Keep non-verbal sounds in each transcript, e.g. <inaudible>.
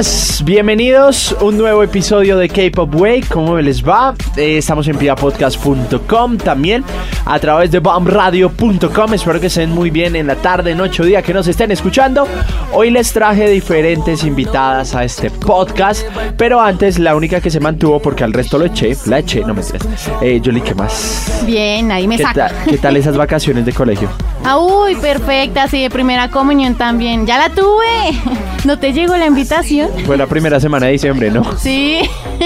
Buenas, bienvenidos a un nuevo episodio de K-Pop Way. ¿Cómo les va? Eh, estamos en piapodcast.com también a través de bombradio.com. Espero que estén muy bien en la tarde, noche o día que nos estén escuchando. Hoy les traje diferentes invitadas a este podcast, pero antes la única que se mantuvo porque al resto lo eché, la eché, no me entiendes. Eh, Yoli, ¿qué más? Bien, ahí me ¿Qué, saca. ta- ¿Qué tal esas vacaciones de colegio? Ah, <laughs> uy, perfecta, sí, de primera comunión también. Ya la tuve. <laughs> ¿No te llegó la invitación? Fue la primera semana de diciembre, ¿no? Sí.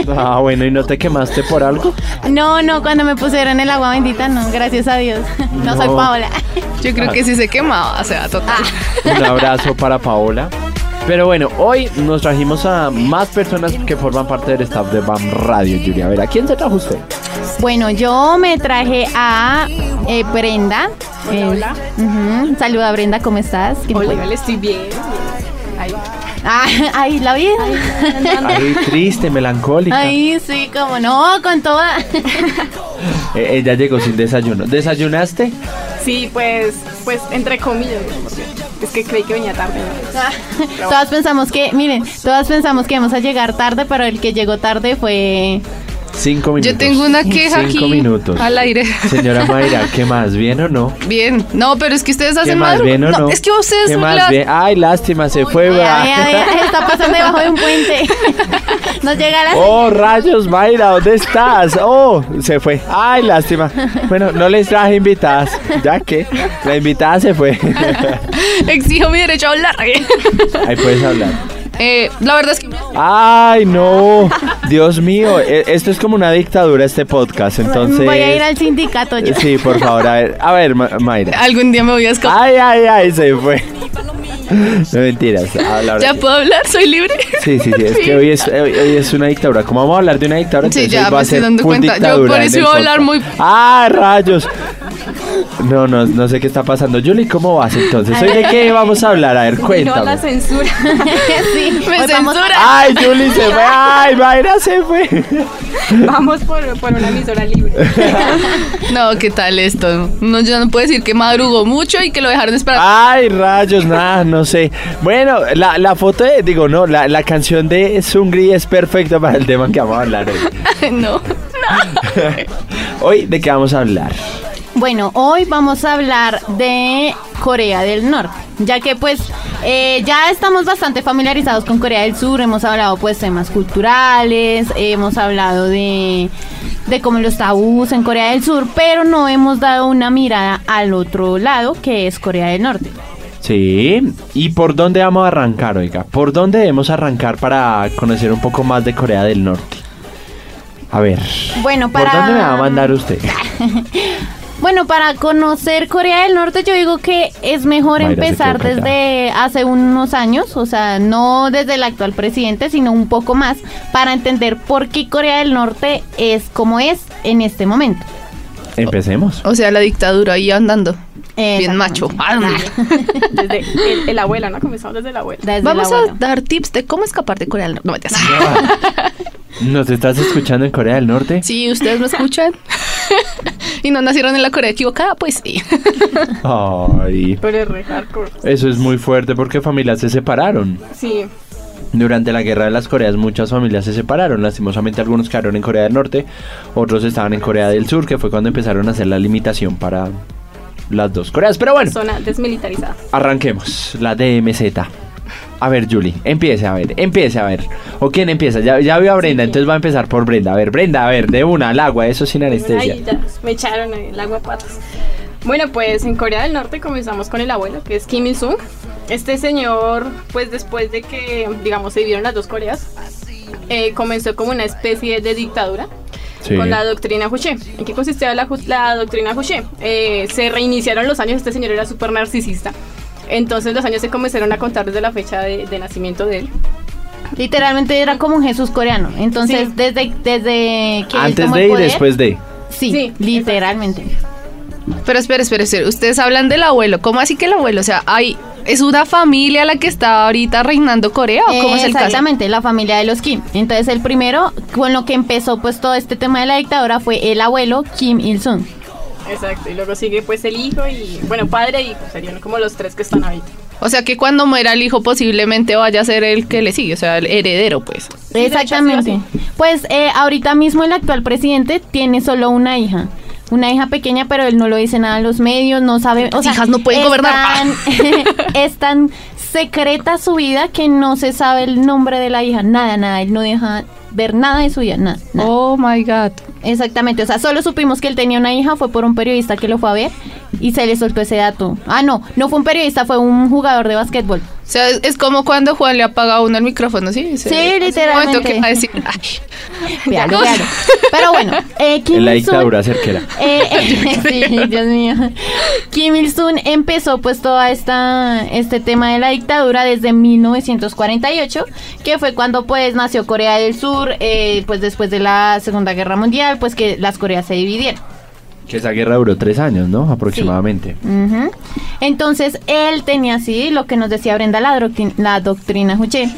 Ah, bueno, ¿y no te quemaste por algo? No, no, cuando me pusieron el agua bendita, no, gracias a Dios. No, soy. Paola. Yo creo que sí se quemaba, o sea, total. Un abrazo para Paola. Pero bueno, hoy nos trajimos a más personas que forman parte del staff de BAM Radio, Julia. A ver, ¿a quién se trajo usted? Bueno, yo me traje a eh, Brenda. Hola, Saluda Brenda, ¿cómo estás? Hola, estoy bien. Ah, ay, la vida. Ay, triste, melancólica. Ay, sí, como no, con toda. <laughs> Eh, ella llegó sin desayuno. ¿Desayunaste? Sí, pues, pues entre comillas, es que creí que venía tarde. ¿no? <laughs> Todas pensamos que, miren, todas pensamos que íbamos a llegar tarde, pero el que llegó tarde fue Cinco minutos. Yo tengo una queja Cinco aquí minutos. al aire. Señora <laughs> Mayra, ¿qué más? ¿Bien o no? Bien. No, pero es que ustedes ¿Qué hacen más? ¿Bien o no? Es que ustedes ¿Qué son más? las- Bien. Ay, lástima, se fue. Vea, ¿verdad? vea, vea, <laughs> está pasando debajo de un puente. <laughs> Nos llega la Oh, rayos, Mayra, ¿dónde estás? Oh, se fue. Ay, lástima. Bueno, no les traje invitadas. Ya que la invitada se fue. Exijo mi derecho a hablar. Ahí puedes hablar. Eh, la verdad es que Ay, no. Dios mío, e- esto es como una dictadura este podcast, entonces. Voy a ir al sindicato yo. Sí, por favor, a ver, a ver, Ma- Mayra. algún día me voy a escapar. Ay, ay, ay, se fue. No mentiras. habla ahora ¿Ya sí. puedo hablar? ¿Soy libre? Sí, sí, sí, es que <laughs> hoy es, hoy hoy es una dictadura. ¿Cómo vamos a hablar de una dictadura? Sí, Entonces ya hoy va me a estoy ser dando full cuenta. Yo dictadura por en eso el iba a hablar podcast. muy- ¡Ah, rayos! No, no, no sé qué está pasando. Julie, ¿cómo vas entonces? ¿Hoy de qué <laughs> vamos a hablar? A ver, No, cuéntame. la censura. <laughs> sí, Me vamos- censura. ¡Ay, Julie se fue! <laughs> ¡Ay, Mayra se fue! Vamos por, por una emisora libre. No, ¿qué tal esto? No, yo no puedo decir que madrugó mucho y que lo dejaron esperar. ¡Ay, rayos! Nada, no sé. Bueno, la, la foto de, digo, no, la, la canción de Sungri es perfecta para el tema que vamos a hablar hoy. no. Hoy, ¿de qué vamos a hablar? Bueno, hoy vamos a hablar de Corea del Norte, ya que pues eh, ya estamos bastante familiarizados con Corea del Sur, hemos hablado pues temas culturales, hemos hablado de, de cómo los tabús en Corea del Sur, pero no hemos dado una mirada al otro lado, que es Corea del Norte. Sí, ¿y por dónde vamos a arrancar, oiga? ¿Por dónde debemos arrancar para conocer un poco más de Corea del Norte? A ver, Bueno, ¿por para... dónde me va a mandar usted? <laughs> Bueno, para conocer Corea del Norte yo digo que es mejor Mayra empezar desde hace unos años, o sea, no desde el actual presidente, sino un poco más, para entender por qué Corea del Norte es como es en este momento. Empecemos. O sea, la dictadura ahí andando. Bien macho. <laughs> Desde el, el abuelo, ¿no? Comenzamos desde el abuelo. Desde Vamos el a dar tips de cómo escapar de Corea del Norte. No. <laughs> ¿Nos estás escuchando en Corea del Norte? Si ustedes me escuchan <laughs> y no nacieron en la Corea equivocada, pues sí. <laughs> Ay, Pero es re hardcore. eso es muy fuerte porque familias se separaron. Sí. Durante la guerra de las Coreas muchas familias se separaron, lastimosamente algunos quedaron en Corea del Norte, otros estaban en Corea del Sur, que fue cuando empezaron a hacer la limitación para las dos Coreas. Pero bueno, Zona desmilitarizada. arranquemos, la DMZ. A ver, Julie, empiece a ver, empiece a ver. ¿O quién empieza? Ya, ya vio a Brenda, entonces va a empezar por Brenda. A ver, Brenda, a ver, de una al agua, eso sin anestesia. Ay, ya, me echaron el agua patas. Bueno, pues en Corea del Norte comenzamos con el abuelo, que es Kim Il-sung. Este señor, pues después de que, digamos, se dividieron las dos Coreas, eh, comenzó como una especie de dictadura Sí. con la doctrina Juche. ¿En qué consistía la, la doctrina Juche? Eh, se reiniciaron los años, este señor era súper narcisista. Entonces los años se comenzaron a contar desde la fecha de, de nacimiento de él. Literalmente era como un Jesús coreano. Entonces, Sí. desde, desde que Antes de el y poder- después de. Sí, Sí, literalmente. Pero espere, espere, espere. Ustedes hablan del abuelo. ¿Cómo así que el abuelo? O sea, hay, ¿es una familia la que está ahorita reinando Corea o cómo es el caso? Exactamente, la familia de los Kim. Entonces el primero con lo que empezó pues todo este tema de la dictadura fue el abuelo Kim Il-sung. Exacto, y luego sigue pues el hijo y, bueno, padre e hijo, serían como los tres que están ahorita. O sea, que cuando muera el hijo posiblemente vaya a ser el que le sigue, o sea, el heredero, pues. Exactamente. Pues eh, ahorita mismo el actual presidente tiene solo una hija. Una hija pequeña, pero él no lo dice nada a los medios, no sabe. O Las sea, hijas no pueden es gobernar. tan- <laughs> es tan secreta su vida que no se sabe el nombre de la hija. Nada, nada. Él no deja ver nada de su vida. Nada. nada. Oh my God. Exactamente, o sea, solo supimos que él tenía una hija, fue por un periodista que lo fue a ver y se le soltó ese dato. Ah, no, no fue un periodista, fue un jugador de básquetbol. O sea, es, es como cuando Juan le apaga a uno el micrófono, ¿sí? Sí, literalmente. momento que va a decir, ay, <laughs> Véalo, véalo. Pero bueno, eh, <laughs> Kim En la dictadura cerquera. <laughs> Eh, eh, sí, Dios mío. Kim Il-sung empezó pues toda esta este tema de la dictadura desde 1948, que fue cuando pues nació Corea del Sur, eh, pues después de la Segunda Guerra Mundial, pues que las Coreas se dividieron. Que esa guerra duró tres años, ¿no? Aproximadamente. Entonces él tenía así lo que nos decía Brenda, la, doctrin- la doctrina Juche.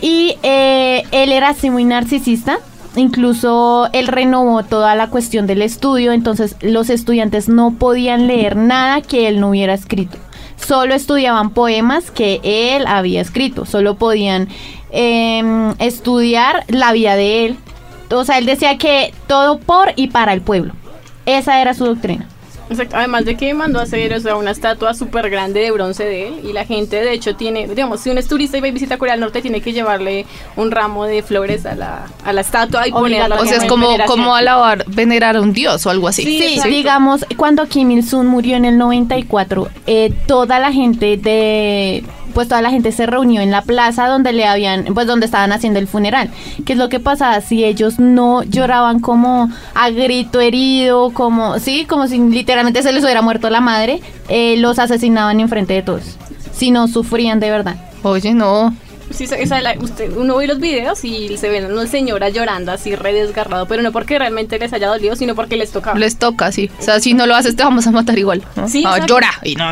Y eh, él era así muy narcisista. Incluso él renovó toda la cuestión del estudio, entonces los estudiantes no podían leer nada que él no hubiera escrito. Solo estudiaban poemas que él había escrito, solo podían em, estudiar la vida de él. O sea, él decía que todo por y para el pueblo. Esa era su doctrina. Exacto, además de que mandó a hacer o sea, una estatua súper grande de bronce de él y la gente de hecho tiene, digamos, si uno es turista y va y visita Corea del Norte tiene que llevarle un ramo de flores a la, a la estatua y ponerla o sea, es como, como alabar, venerar a un dios o algo así. Sí, digamos, cuando Kim Il-sung murió en el 94, eh, toda la gente de pues toda la gente se reunió en la plaza donde le habían, pues donde estaban haciendo el funeral. ¿Qué es lo que pasaba? Si ellos no lloraban como a grito herido, como, sí, como si literalmente se les hubiera muerto la madre, eh, los asesinaban enfrente de todos. Si no sufrían de verdad. Oye, no. Sí, o sea, la- usted, uno ve los videos y se ven unas señoras llorando así re desgarrado, pero no porque realmente les haya dolido, sino porque les tocaba. Les toca, sí. O sea, si no lo haces, te vamos a matar igual. ¿no? Sí, Ah, llora. Y no.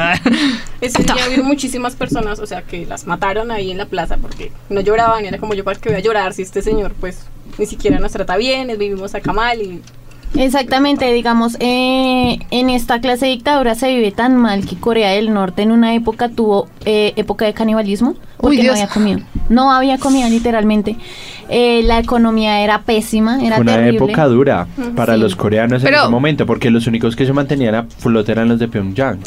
Ese día vieron muchísimas personas, o sea, que las mataron ahí en la plaza porque no lloraban, y era como yo para qué voy a llorar si este señor pues ni siquiera nos trata bien, vivimos acá mal y Exactamente, digamos, eh, en esta clase de dictadura se vive tan mal que Corea del Norte en una época tuvo eh, época de canibalismo porque Uy, no había comida. No había comida literalmente. Eh, la economía era pésima, era una terrible. época dura para Sí. los coreanos Pero- en ese momento, porque los únicos que se mantenían a flote eran los de Pyongyang,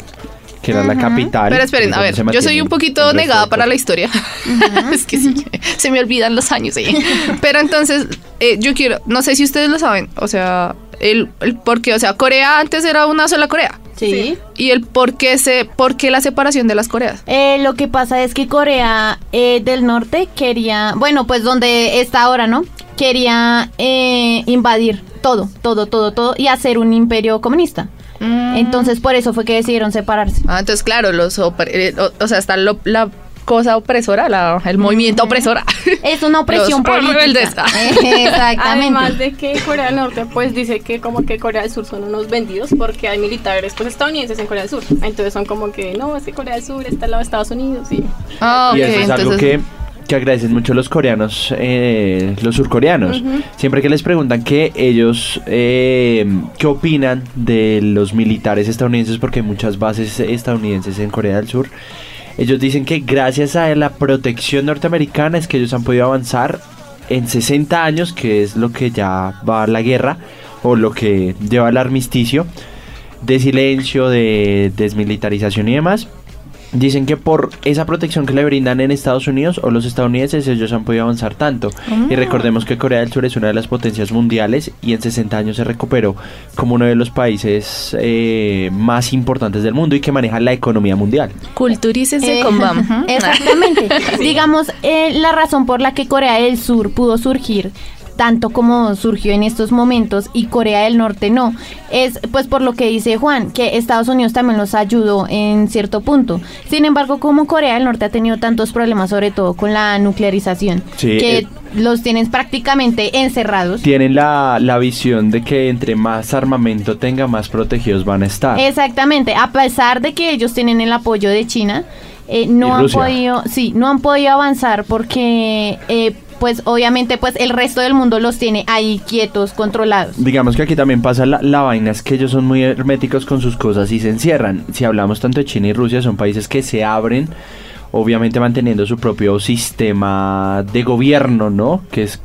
que era la capital. Pero esperen, a ver, yo soy un poquito negada para la historia. <laughs> es que sí, se me olvidan los años. sí. <laughs> Pero entonces, eh, yo quiero, no sé si ustedes lo saben, o sea, el, el por qué, o sea, Corea antes era una sola Corea. Sí. Y el por qué, se, por qué la separación de las Coreas. Eh, lo que pasa es que Corea eh, del Norte quería, bueno, pues donde está ahora, ¿no? Quería eh, invadir todo, todo, todo, todo y hacer un imperio comunista. Entonces por eso fue que decidieron separarse. Ah, entonces, claro, los eh, o, o sea, está lo- la cosa opresora, la- el movimiento opresora. <laughs> Es una opresión Los política. rebeldes. <laughs> Exactamente. Además de que Corea del Norte pues dice que como que Corea del Sur son unos vendidos porque hay militares pues estadounidenses en Corea del Sur. Entonces son como que no, es que Corea del Sur está al lado de Estados Unidos y Ah, Y eso es algo entonces- que, que agradecen mucho los coreanos, eh, los surcoreanos. Siempre que les preguntan que ellos, eh, ¿qué opinan de los militares estadounidenses? Porque hay muchas bases estadounidenses en Corea del Sur. Ellos dicen que gracias a la protección norteamericana es que ellos han podido avanzar en 60 años, que es lo que ya va la guerra, o lo que lleva el armisticio, de silencio, de desmilitarización y demás. Dicen que por esa protección que le brindan en Estados Unidos o los estadounidenses, ellos han podido avanzar tanto. Y recordemos que Corea del Sur es una de las potencias mundiales y en 60 años se recuperó como uno de los países eh, más importantes del mundo y que maneja la economía mundial. Culturícese Eh, con <laughs> BAM. Exactamente. <laughs> Digamos, eh, la razón por la que Corea del Sur pudo surgir tanto como surgió en estos momentos y Corea del Norte no. Es pues por lo que dice Juan, que Estados Unidos también los ayudó en cierto punto. Sin embargo, como Corea del Norte ha tenido tantos problemas, sobre todo con la nuclearización, Sí, que eh, los tienen prácticamente encerrados. Tienen la, la visión de que entre más armamento tenga, más protegidos van a estar. Exactamente, a pesar de que ellos tienen el apoyo de China, eh, no han podido, sí, no han podido avanzar porque, eh, pues, obviamente, pues, el resto del mundo los tiene ahí quietos, controlados. Digamos que aquí también pasa la, vaina, es que ellos son muy herméticos con sus cosas y se encierran. Si hablamos tanto de China y Rusia, son países que se abren, obviamente manteniendo su propio sistema de gobierno, ¿no? Que es,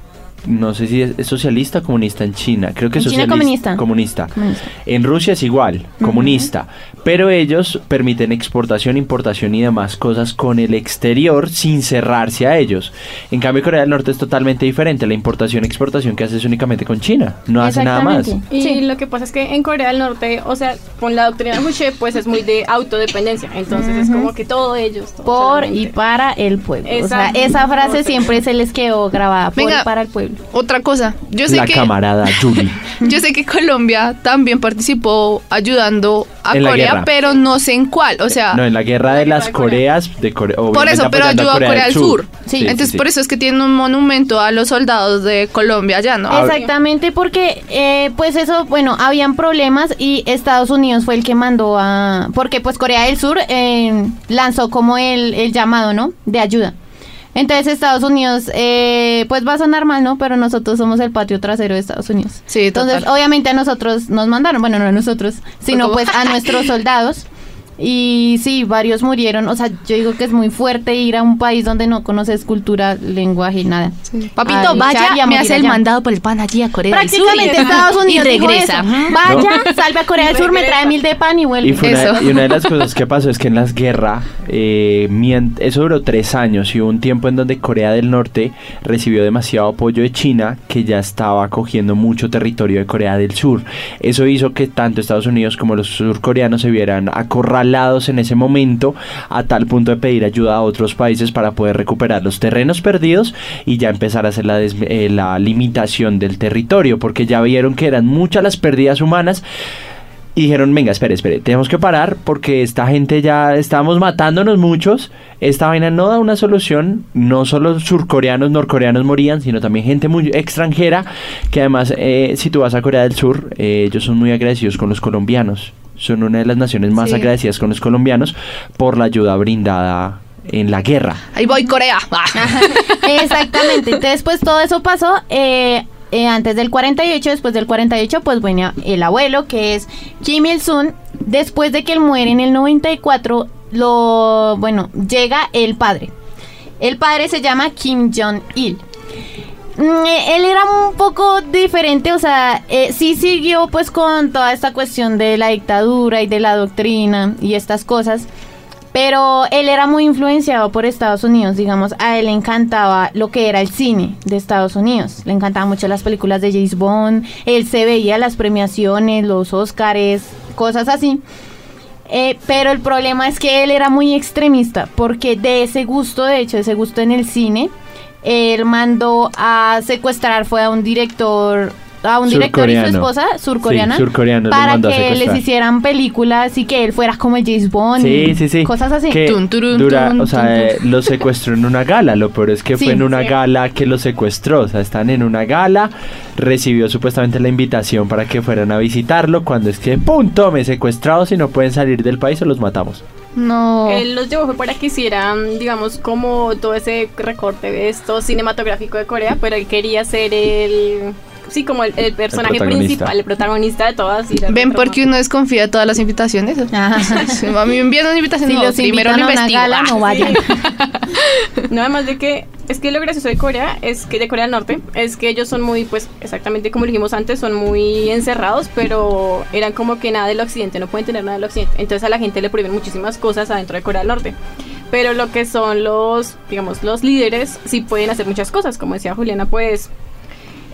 no sé si es, es socialista o comunista en China. Creo que En es China socialista. comunista. Comunista. Comunista. En Rusia es igual, comunista. Pero ellos permiten exportación, importación y demás cosas con el exterior sin cerrarse a ellos. En cambio, Corea del Norte es totalmente diferente. La importación y exportación que hace es únicamente con China. No hace nada más. Y Sí. lo que pasa es que en Corea del Norte, o sea, con la doctrina Juche, pues es muy de autodependencia. Entonces es como que todo ellos. todo Por solamente. y para el pueblo. O sea, esa frase siempre se les quedó grabada. Por Venga. y para el pueblo. Otra cosa, yo sé La que camarada Julie. <laughs> yo sé que Colombia también participó ayudando a En Corea, pero no sé en cuál, o sea, No, en la guerra de las de Corea. Coreas, de Corea, por eso, pero ayudó a Corea del Sur. Sí. Entonces por eso es que tienen un monumento a los soldados de Colombia allá, ¿no? Exactamente, porque eh, pues eso, bueno, habían problemas y Estados Unidos fue el que mandó a... Porque pues Corea del Sur eh, lanzó como el, el llamado, ¿no? De ayuda. Entonces Estados Unidos, eh, pues va a sonar mal, ¿no? Pero nosotros somos el patio trasero de Estados Unidos. Sí, Entonces, total. obviamente a nosotros nos mandaron, bueno, no a nosotros, sino pues a nuestros soldados. Y sí, varios murieron. O sea, yo digo que es muy fuerte ir a un país donde no conoces cultura, lenguaje, nada. Papito, a vaya, y me hace el mandado por el pan allí a Corea del Sur. Prácticamente y- Estados <laughs> Unidos y dijo regresa. eso. Vaya, salve a Corea del Sur, me trae mil de pan y vuelve. Y, fue una, Eso. y una de las cosas que pasó es que en las guerras, eh, eso duró tres años y hubo un tiempo en donde Corea del Norte recibió demasiado apoyo de China que ya estaba cogiendo mucho territorio de Corea del Sur. Eso hizo que tanto Estados Unidos como los surcoreanos se vieran acorralados en ese momento a tal punto de pedir ayuda a otros países para poder recuperar los terrenos perdidos y ya empezar a hacer la, eh, la limitación del territorio porque ya vieron que eran muchas las pérdidas humanas y dijeron, venga, espere, espere, tenemos que parar porque esta gente ya estamos matándonos muchos. Esta vaina no da una solución. No solo surcoreanos, norcoreanos morían, sino también gente muy extranjera. Que además, eh, si tú vas a Corea del Sur, eh, ellos son muy agradecidos con los colombianos. Son una de las naciones más Sí. agradecidas con los colombianos por la ayuda brindada en la guerra. Ahí voy, Corea. <laughs> Exactamente. Entonces, pues todo eso pasó eh, eh, antes del 48. Después del 48, pues bueno, el abuelo, que es Kim Il-sung, después de que él muere en el 94, lo, bueno, llega el padre. El padre se llama Kim Jong-il. Mm, eh, Él era un poco diferente, o sea, eh, sí siguió pues con toda esta cuestión de la dictadura y de la doctrina y estas cosas, pero él era muy influenciado por Estados Unidos, digamos, a él le encantaba lo que era el cine de Estados Unidos, le encantaban mucho las películas de James Bond, él se veía las premiaciones, los Óscares, cosas así. Eh, pero el problema es que él era muy extremista, porque de ese gusto, de hecho, ese gusto en el cine, él mandó a secuestrar, fue a un director, a un director y su esposa, surcoreana, Sí, para mandó a que les hicieran películas y que él fuera como James Bond, Sí, y sí, sí. cosas así. Que Tun, turun, dura, tun, o sea, tun, eh, lo secuestró en una gala. Lo peor es que Sí, fue en una sí. gala que lo secuestró. O sea, están en una gala, recibió supuestamente la invitación para que fueran a visitarlo. Cuando es que, punto, me secuestrados y no pueden salir del país o los matamos. No. Él los llevó para que hicieran, digamos, como todo ese recorte de esto cinematográfico de Corea, pero él quería ser el. Sí, como el, el personaje principal, el protagonista de todas. y de ¿Ven por qué porque uno desconfía de todas las invitaciones? Ajá. Sí, <laughs> A mí me envían una invitación, Si no, los primero gala, Ah. no vayan. <laughs> <laughs> No, además de que es que lo gracioso de Corea es que de Corea del Norte es que ellos son muy, pues, exactamente como dijimos antes, son muy encerrados, pero eran como que nada del occidente, no pueden tener nada del occidente. Entonces a la gente le prohíben muchísimas cosas adentro de Corea del Norte. Pero lo que son los, digamos, los líderes sí pueden hacer muchas cosas, como decía Juliana, pues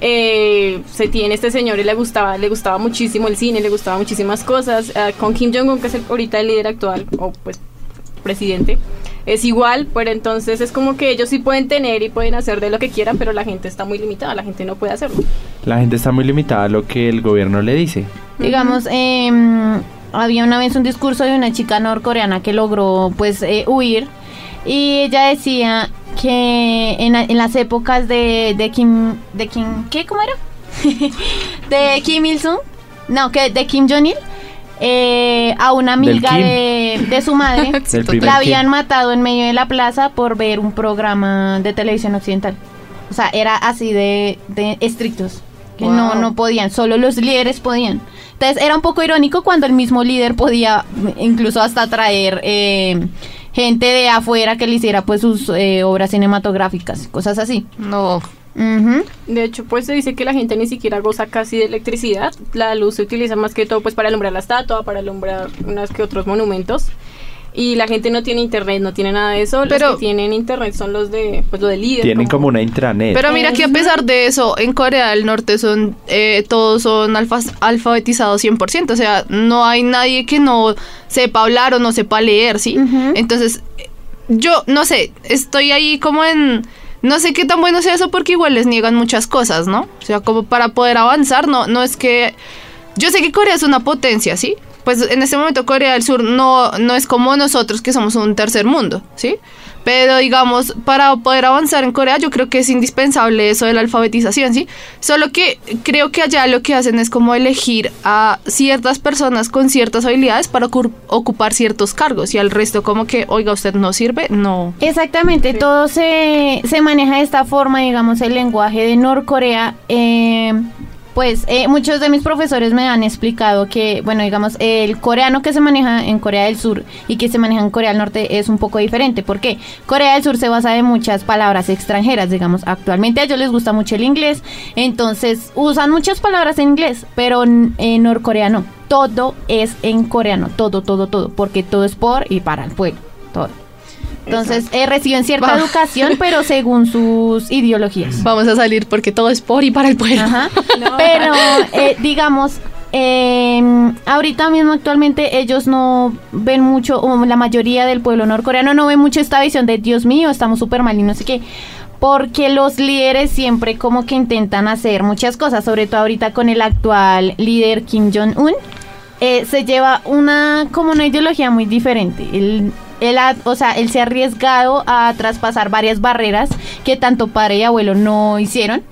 eh, se tiene este señor y le gustaba, le gustaba muchísimo el cine, le gustaba muchísimas cosas. Ah, con Kim Jong-un, que es el- ahorita el líder actual, o pues presidente es igual, pero entonces es como que ellos sí pueden tener y pueden hacer de lo que quieran, pero la gente está muy limitada, la gente no puede hacerlo. La gente está muy limitada a lo que el gobierno le dice. Digamos, em, había una vez un discurso de una chica norcoreana que logró pues eh, huir y ella decía que en, en las épocas de, de Kim, de Kim, ¿qué? ¿Cómo era? <laughs> de Kim Il-sung, no, que de Kim Jong-il, eh, a una amiga de, de su madre <laughs> la habían Kim. matado en medio de la plaza por ver un programa de televisión occidental. O sea, era así de, de estrictos, que no, no podían, solo los líderes podían. Entonces era un poco irónico cuando el mismo líder podía incluso hasta traer eh, gente de afuera que le hiciera pues sus eh, obras cinematográficas, cosas así. No. De hecho, pues se dice que la gente ni siquiera goza casi de electricidad. La luz se utiliza más que todo pues para alumbrar la estatua, para alumbrar unas que otros monumentos. Y la gente no tiene internet, no tiene nada de eso. Pero- los que tienen internet son los de pues lo del líder. Tienen como una intranet. Pero mira que a pesar de eso, en Corea del Norte son eh, todos son alfas- alfabetizados 100%, o sea, no hay nadie que no sepa hablar o no sepa leer, ¿sí? Entonces, eh, yo no sé, estoy ahí como en no sé qué tan bueno sea eso porque igual les niegan muchas cosas, ¿no? O sea, como para poder avanzar, no no es que yo sé que Corea es una potencia, ¿sí? Pues en este momento Corea del Sur no, no es como nosotros que somos un tercer mundo, ¿sí? Pero digamos, para poder avanzar en Corea yo creo que es indispensable eso de la alfabetización, ¿sí? Solo que creo que allá lo que hacen es como elegir a ciertas personas con ciertas habilidades para ocu- ocupar ciertos cargos y al resto como que, oiga, usted no sirve, no. Exactamente, todo se, se maneja de esta forma, digamos, el lenguaje de Norcorea. eh, pues eh, muchos de mis profesores me han explicado que, bueno, digamos, el coreano que se maneja en Corea del Sur y que se maneja en Corea del Norte es un poco diferente. ¿Por qué? Corea del Sur se basa en muchas palabras extranjeras, digamos. Actualmente a ellos les gusta mucho el inglés, entonces usan muchas palabras en inglés, pero en, en Norcorea no. Todo es en coreano, todo, todo, todo, porque todo es por y para el pueblo, todo. Entonces eh, reciben cierta Va. educación, pero <laughs> según sus ideologías. Vamos a salir porque todo es por y para el pueblo. Ajá. <laughs> No. Pero, eh, digamos, eh, ahorita mismo actualmente ellos no ven mucho, o la mayoría del pueblo norcoreano no ve mucho esta visión de Dios mío, estamos súper mal y no sé qué. Porque los líderes siempre como que intentan hacer muchas cosas, sobre todo ahorita con el actual líder Kim Jong-un. eh, se lleva una como una ideología muy diferente. Él, él ha- o sea, él se ha arriesgado a traspasar varias barreras que tanto padre y abuelo no hicieron.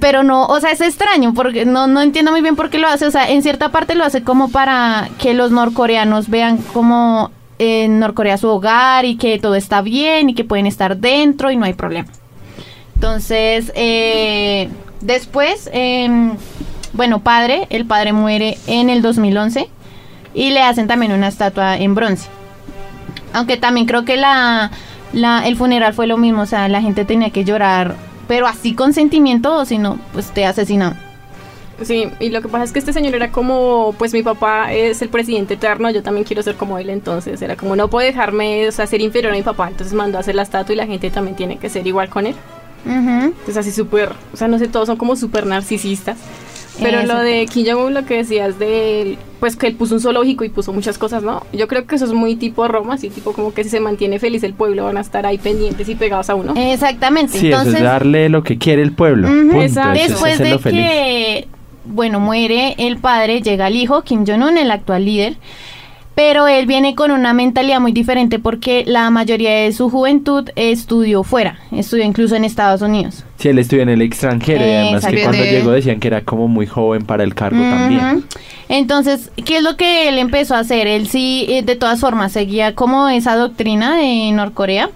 Pero no, o sea, es extraño porque no, no entiendo muy bien por qué lo hace. O sea, en cierta parte lo hace como para que los norcoreanos vean como en Norcorea su hogar y que todo está bien y que pueden estar dentro y no hay problema. Entonces, eh, después, em, bueno, padre, el padre muere en el 2011 y le hacen también una estatua en bronce. Aunque también creo que la, la, el funeral fue lo mismo, o sea, la gente tenía que llorar, pero así con sentimiento, o si no, pues te asesinaban. Sí, y lo que pasa es que este señor era como, pues mi papá es el presidente eterno, yo también quiero ser como él, entonces era como no puedo dejarme, o sea, ser inferior a mi papá, entonces mandó a hacer la estatua y la gente también tiene que ser igual con él. Ujú. Entonces así súper, o sea, no sé, todos son como súper narcisistas. Pero lo de Kim Jong-un, lo que decías de, él, pues que él puso un zoológico y puso muchas cosas, ¿no? Yo creo que eso es muy tipo Roma, así tipo como que si se mantiene feliz el pueblo van a estar ahí pendientes y pegados a uno. Exactamente. Sí, eso Entonces, es darle lo que quiere el pueblo. Ujú. punto. Exacto. Eso es Después de feliz. que, bueno, muere el padre, llega el hijo, Kim Jong-un, el actual líder. Pero él viene con una mentalidad muy diferente porque la mayoría de su juventud estudió fuera, estudió incluso en Estados Unidos. Sí, él estudió en el extranjero y además que cuando llegó decían que era como muy joven para el cargo también. Entonces, ¿qué es lo que él empezó a hacer? Él sí, eh, de todas formas, seguía como esa doctrina de Norcorea.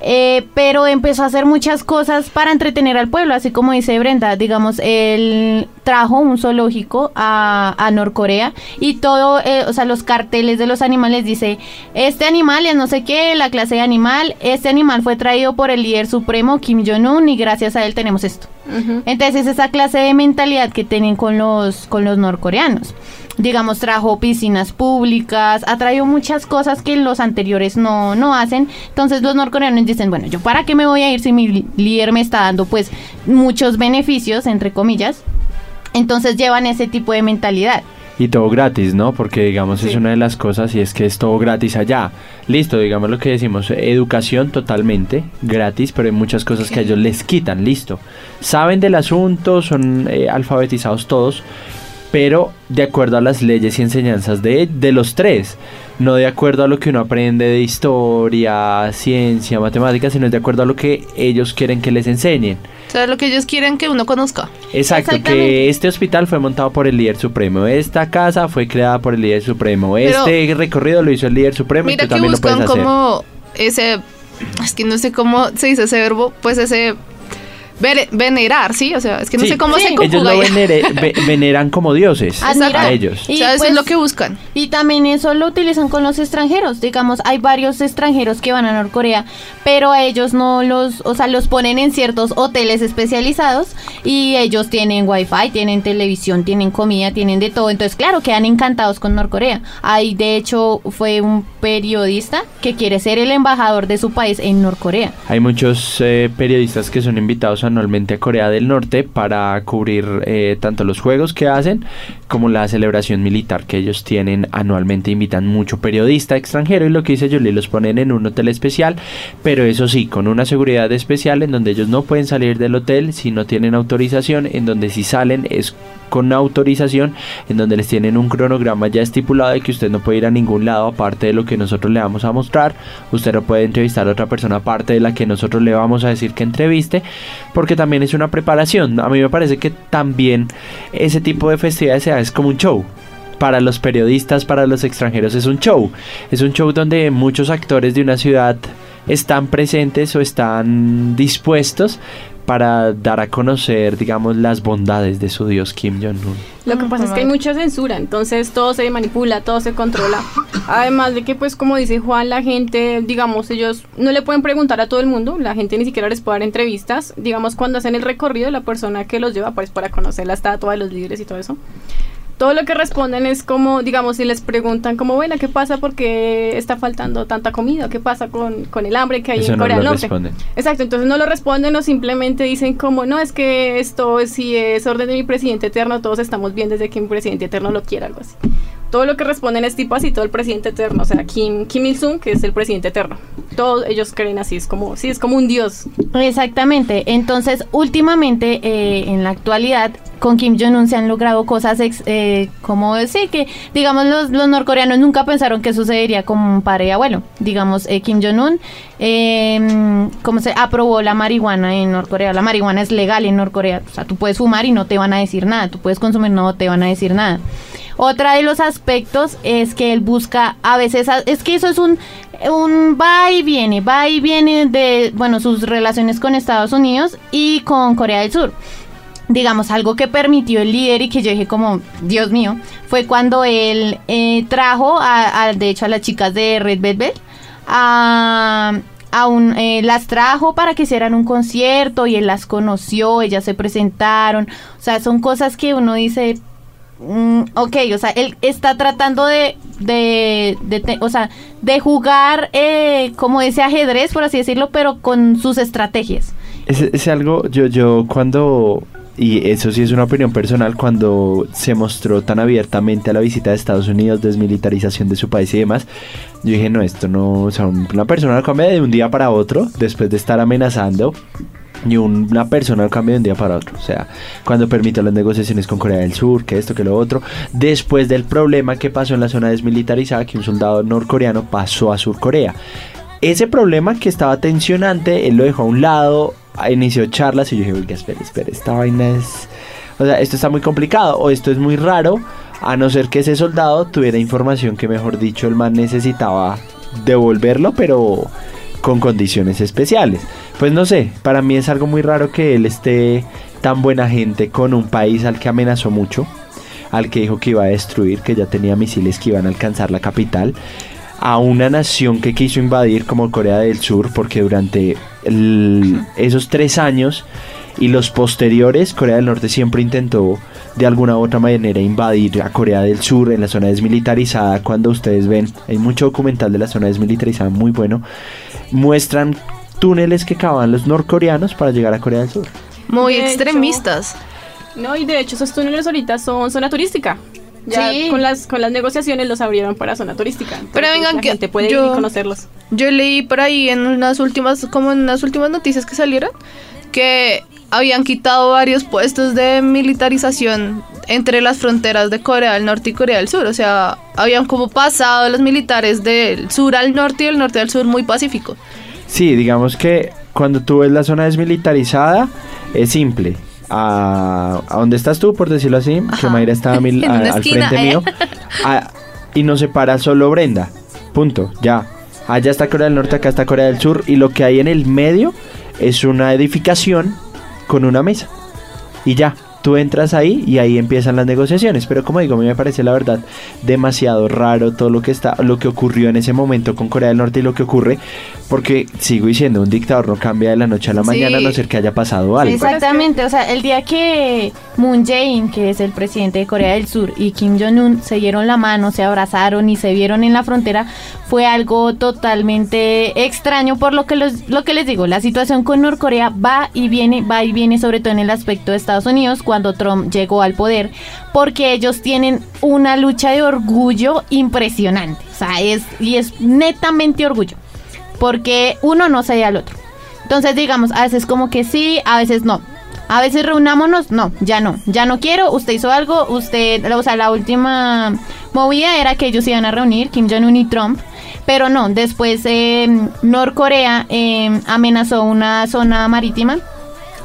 Eh, pero empezó a hacer muchas cosas para entretener al pueblo, así como dice Brenda, digamos, él trajo un zoológico a, a Norcorea y todo, eh, o sea, los carteles de los animales dice, este animal es no sé qué, la clase de animal, este animal fue traído por el líder supremo Kim Jong-un y gracias a él tenemos esto. Ujú. Entonces es esa clase de mentalidad que tienen con los, con los norcoreanos. Digamos, trajo piscinas públicas, ha traído muchas cosas que los anteriores no, no hacen. Entonces los norcoreanos dicen, bueno, ¿yo para qué me voy a ir si mi líder me está dando pues muchos beneficios, entre comillas? Entonces llevan ese tipo de mentalidad. Y todo gratis, ¿no? Porque digamos es una de las cosas y es que es todo gratis allá. Listo, digamos lo que decimos, educación totalmente gratis, pero hay muchas cosas que a ellos les quitan, listo. Saben del asunto, son eh, alfabetizados todos, pero de acuerdo a las leyes y enseñanzas de, de los tres, no de acuerdo a lo que uno aprende de historia, ciencia, matemáticas, sino de acuerdo a lo que ellos quieren que les enseñen. O sea, lo que ellos quieren que uno conozca. Exacto, que este hospital fue montado por el líder supremo, esta casa fue creada por el líder supremo, Pero- este recorrido lo hizo el líder supremo y Mira tú que también lo puedes buscan hacer. como ese, es que no sé cómo se dice ese verbo, pues ese vere- venerar, ¿sí? O sea, es que no Sí. sé cómo Sí. se Ellos conjuga. lo ahí. venere- <laughs> ve- veneran como dioses Admirar. a ellos. O sea, eso pues, es lo que buscan. Y también eso lo utilizan con los extranjeros. Digamos, hay varios extranjeros que van a Norcorea, pero a ellos no los, o sea, los ponen en ciertos hoteles especializados y ellos tienen wifi, tienen televisión, tienen comida, tienen de todo. Entonces, claro, quedan encantados con Norcorea. Hay, de hecho, fue un periodista que quiere ser el embajador de su país en Norcorea. Hay muchos eh, periodistas que son invitados anualmente a Corea del Norte para cubrir eh, tanto los juegos que hacen como la celebración militar que ellos tienen anualmente. Invitan mucho periodista extranjero y lo que dice Julie los ponen en un hotel especial, pero eso sí, con una seguridad especial en donde ellos no pueden salir del hotel si no tienen autorización, en donde si salen es con autorización, en donde les tienen un cronograma ya estipulado de que usted no puede ir a ningún lado aparte de lo que nosotros le vamos a mostrar. Usted no puede entrevistar a otra persona aparte de la que nosotros le vamos a decir que entreviste, porque también es una preparación. A mí me parece que también ese tipo de festividades es como un show. Para los periodistas, para los extranjeros es un show. Es un show donde muchos actores de una ciudad están presentes o están dispuestos para dar a conocer, digamos, las bondades de su dios Kim Jong-un. Lo que pasa es que hay mucha censura, entonces todo se manipula, todo se controla. Además de que, pues, como dice Juan, la gente, digamos, ellos no le pueden preguntar a todo el mundo, la gente ni siquiera les puede dar entrevistas. Digamos, cuando hacen el recorrido, la persona que los lleva, pues, para conocer la estatua de los líderes y todo eso. Todo lo que responden es como, digamos, si les preguntan como, bueno, ¿qué pasa porque está faltando tanta comida? ¿Qué pasa con, con el hambre que hay Eso en no Corea del Norte? responden. Exacto, entonces no lo responden o simplemente dicen como, no, es que esto si es orden de mi presidente eterno, todos estamos bien desde que mi presidente eterno lo quiera, algo así. Todo lo que responden es tipo así, todo el presidente eterno, o sea, Kim, Kim Il-sung, que es el presidente eterno. Todos ellos creen así, es como, sí, es como un dios. Exactamente. Entonces, últimamente, eh, en la actualidad, con Kim Jong-un se han logrado cosas, ex- eh, como decir que, digamos, los, los norcoreanos nunca pensaron que sucedería como un padre y abuelo. Digamos, eh, Kim Jong-un, eh, como se aprobó la marihuana en Norcorea. La marihuana es legal en Norcorea. O sea, tú puedes fumar y no te van a decir nada. Tú puedes consumir, no te van a decir nada. Otra de los aspectos es que él busca a veces, es que eso es un, un va y viene, va y viene de, bueno, sus relaciones con Estados Unidos y con Corea del Sur. Digamos, algo que permitió el líder y que yo dije como, Dios mío, fue cuando él eh, trajo, a, a- de hecho, a las chicas de Red Velvet a, a un, eh, las trajo para que hicieran un concierto y él las conoció, ellas se presentaron. O sea, son cosas que uno dice, Mm, ok, o sea, él está tratando de, de, de te- o sea, de jugar eh, como ese ajedrez, por así decirlo, pero con sus estrategias. Es, es algo, yo, yo cuando, y eso sí es una opinión personal, cuando se mostró tan abiertamente a la visita de Estados Unidos, desmilitarización de su país y demás, yo dije, no, esto no, o sea, una persona cambia de un día para otro, después de estar amenazando, y una persona cambia de un día para otro. O sea, cuando permitió las negociaciones con Corea del Sur, que esto, que lo otro, después del problema que pasó en la zona desmilitarizada, que un soldado norcoreano pasó a Surcorea. Ese problema que estaba tensionante, él lo dejó a un lado, inició charlas y yo dije, oiga, espera, espera, esta vaina es... O sea, esto está muy complicado o esto es muy raro, a no ser que ese soldado tuviera información que, mejor dicho, el man necesitaba devolverlo, pero con condiciones especiales. Pues no sé, para mí es algo muy raro que él esté tan buena gente con un país al que amenazó mucho, al que dijo que iba a destruir, que ya tenía misiles que iban a alcanzar la capital, a una nación que quiso invadir como Corea del Sur, porque durante esos tres años y los posteriores, Corea del Norte siempre intentó de alguna u otra manera invadir a Corea del Sur en la zona desmilitarizada. Cuando ustedes ven, hay mucho documental de la zona desmilitarizada muy bueno, muestran túneles que cavaban los norcoreanos para llegar a Corea del Sur. Muy De hecho- extremistas. No, y de hecho esos túneles ahorita son zona turística. Ya Sí. con las con las negociaciones los abrieron para zona turística. Entonces, Pero vengan la que gente puede yo- ir y conocerlos. Yo leí por ahí en unas últimas, como en unas últimas noticias que salieron, que habían quitado varios puestos de militarización entre las fronteras de Corea del Norte y Corea del Sur. O sea, habían como pasado los militares del sur al norte y del norte al sur muy pacífico. Sí, digamos que cuando tú ves la zona desmilitarizada, es simple. A, a donde estás tú, por decirlo así, que. Mayra está a mi- <laughs> En a- una al esquina, frente eh. mío, a- y nos separa solo Brenda. Punto, ya. Allá está Corea del Norte, acá está Corea del Sur, y lo que hay en el medio es una edificación con una mesa. Y ya, tú entras ahí y ahí empiezan las negociaciones. Pero como digo, a mí me parece la verdad demasiado raro todo lo que está, lo que ocurrió en ese momento con Corea del Norte y lo que ocurre, porque sigo diciendo, un dictador no cambia de la noche a la Sí. mañana a no ser que haya pasado algo. Exactamente, o sea, el día que Moon Jae-in, que es el presidente de Corea del Sur, y Kim Jong-un se dieron la mano, se abrazaron y se vieron en la frontera, fue algo totalmente extraño por lo que los, lo que les digo, la situación con Norcorea va y viene, va y viene, sobre todo en el aspecto de Estados Unidos cuando Trump llegó al poder, porque ellos tienen una lucha de orgullo impresionante, o sea, es y es netamente orgullo, porque uno no cede al otro. Entonces, digamos, a veces como que sí, a veces no. A veces reunámonos, no, ya no, ya no quiero, usted hizo algo, usted, o sea, la última movida era que ellos iban a reunir, Kim Jong-un y Trump, pero no, después eh, Norcorea eh, amenazó una zona marítima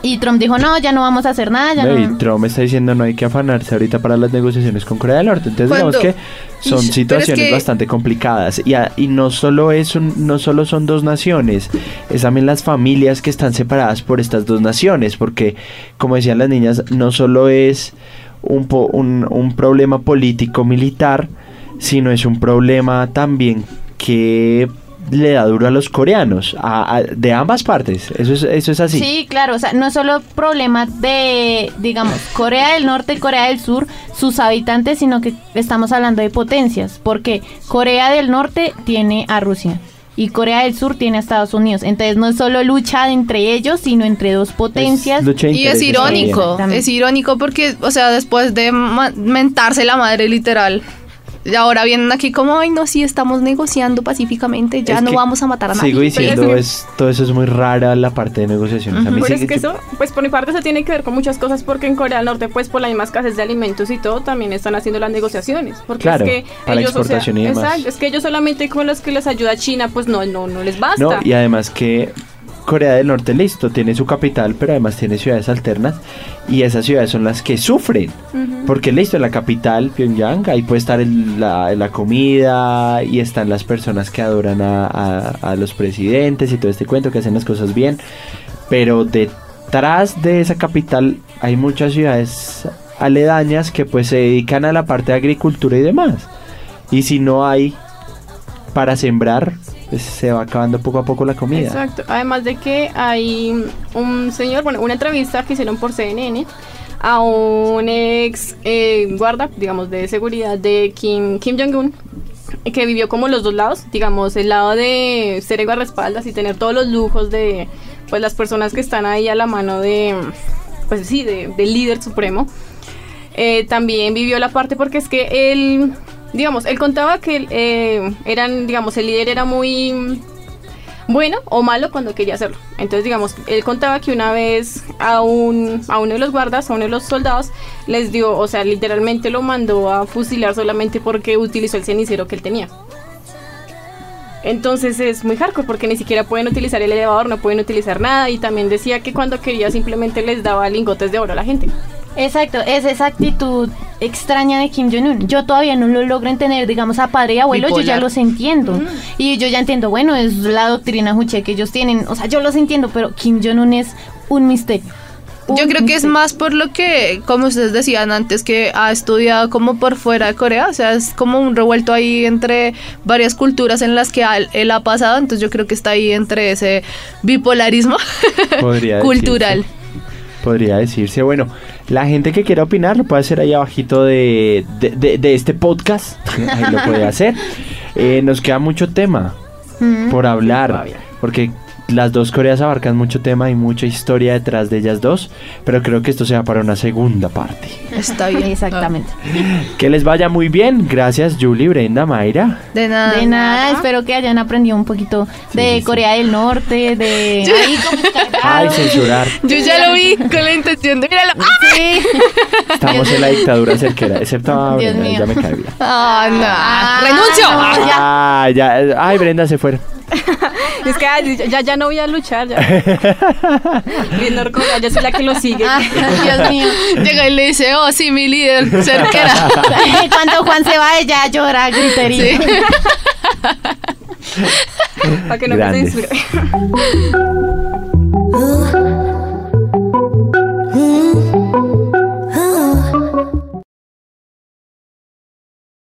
y Trump dijo, no, ya no vamos a hacer nada, ya No, y no. Trump está diciendo no hay que afanarse ahorita para las negociaciones con Corea del Norte. Entonces digamos ¿Cuándo? que son Ish, situaciones es que- bastante complicadas. Y, a- y no solo es un- no solo son dos naciones, es también las familias que están separadas por estas dos naciones. Porque, como decían las niñas, no solo es un, po- un, un problema político militar, sino es un problema también que le da duro a los coreanos, a- a- de ambas partes. Eso es, eso es así. Sí, claro, o sea, no es solo problema de, digamos, Corea del Norte y Corea del Sur, sus habitantes, sino que estamos hablando de potencias, porque Corea del Norte tiene a Rusia y Corea del Sur tiene a Estados Unidos. Entonces no es solo lucha entre ellos, sino entre dos potencias. Es Y es irónico, es irónico porque, o sea, después de mentarse la madre literal, y ahora vienen aquí como, ay, no, sí, estamos negociando pacíficamente, ya Es no vamos a matar a nadie. Sigo diciendo, es, todo eso es muy rara la parte de negociaciones. A mí Pero sí es que eso, pues por mi parte se tiene que ver con muchas cosas porque en Corea del Norte, pues por la misma escasez de alimentos y todo, también están haciendo las negociaciones. Porque Claro, es que para ellos, o sea, exportación y demás. exacto, es que ellos solamente con los que les ayuda China, pues no, no, no les basta. No, y además que Corea del Norte, listo, tiene su capital, pero además tiene ciudades alternas y esas ciudades son las que sufren. Porque listo, en la capital, Pyongyang, ahí puede estar el- la, la comida y están las personas que adoran a, a- a los presidentes y todo este cuento, que hacen las cosas bien. Pero detrás de esa capital hay muchas ciudades aledañas que pues se dedican a la parte de agricultura y demás. Y si no hay para sembrar, pues se va acabando poco a poco la comida. Exacto. Además de que hay un señor, bueno, una entrevista que hicieron por CNN a un ex eh, guarda, digamos, de seguridad de Kim, Kim Jong-un, que vivió como los dos lados, digamos, el lado de ser guardaespaldas y tener todos los lujos de pues las personas que están ahí a la mano de, pues sí, de- del líder supremo. Eh, también vivió la parte porque es que él, digamos, él contaba que eh, eran, digamos, el líder era muy bueno o malo cuando quería hacerlo. Entonces, digamos, él contaba que una vez a, un, a uno de los guardas, a uno de los soldados, les dio, o sea, literalmente lo mandó a fusilar solamente porque utilizó el cenicero que él tenía. Entonces es muy hardcore porque ni siquiera pueden utilizar el elevador, no pueden utilizar nada y también decía que cuando quería simplemente les daba lingotes de oro a la gente. Exacto, es esa actitud extraña de Kim Jong-un. Yo todavía no lo logro entender, digamos, a padre y abuelo, yo ya los entiendo. Y yo ya entiendo, bueno, es la doctrina Juche que ellos tienen, o sea, yo los entiendo, pero Kim Jong-un es un misterio. Yo creo que es más por lo que, como ustedes decían antes, que ha estudiado como por fuera de Corea, o sea, es como un revuelto ahí entre varias culturas en las que él ha pasado, entonces yo creo que está ahí entre ese bipolarismo <laughs> cultural. decirse. Podría decirse. Bueno, la gente que quiera opinar lo puede hacer ahí abajito de, de, de- de este podcast. <laughs> ahí lo puede hacer. Eh, nos queda mucho tema Mm. por hablar. Porque las dos Coreas abarcan mucho tema y mucha historia detrás de ellas dos, pero creo que esto sea para una segunda parte. Está bien. Exactamente. <laughs> Que les vaya muy bien. Gracias, Julie, Brenda, Mayra. De nada. De nada, espero que hayan aprendido un poquito de sí. Corea del Norte, de <laughs> ahí como <laughs> Ay, censurar. Yo ya lo vi con la intención de míralo. Sí. Estamos en la dictadura cerquera, excepto a Dios Brenda, mío. ya me cae bien. Ah, no. Ah, ¡Renuncio! no, ya. Ah, ya. Ay, Brenda se fue. <laughs> Es que ay, ya, ya no voy a luchar. Ya. <laughs> Bien Norcorea, yo soy la que lo sigue. Ah, Dios mío. Llega y le dice, oh, sí, mi líder cerquera. <laughs> Cuando Juan se va, ella llora, gritería. Sí. Para que no Grandes. me censuren.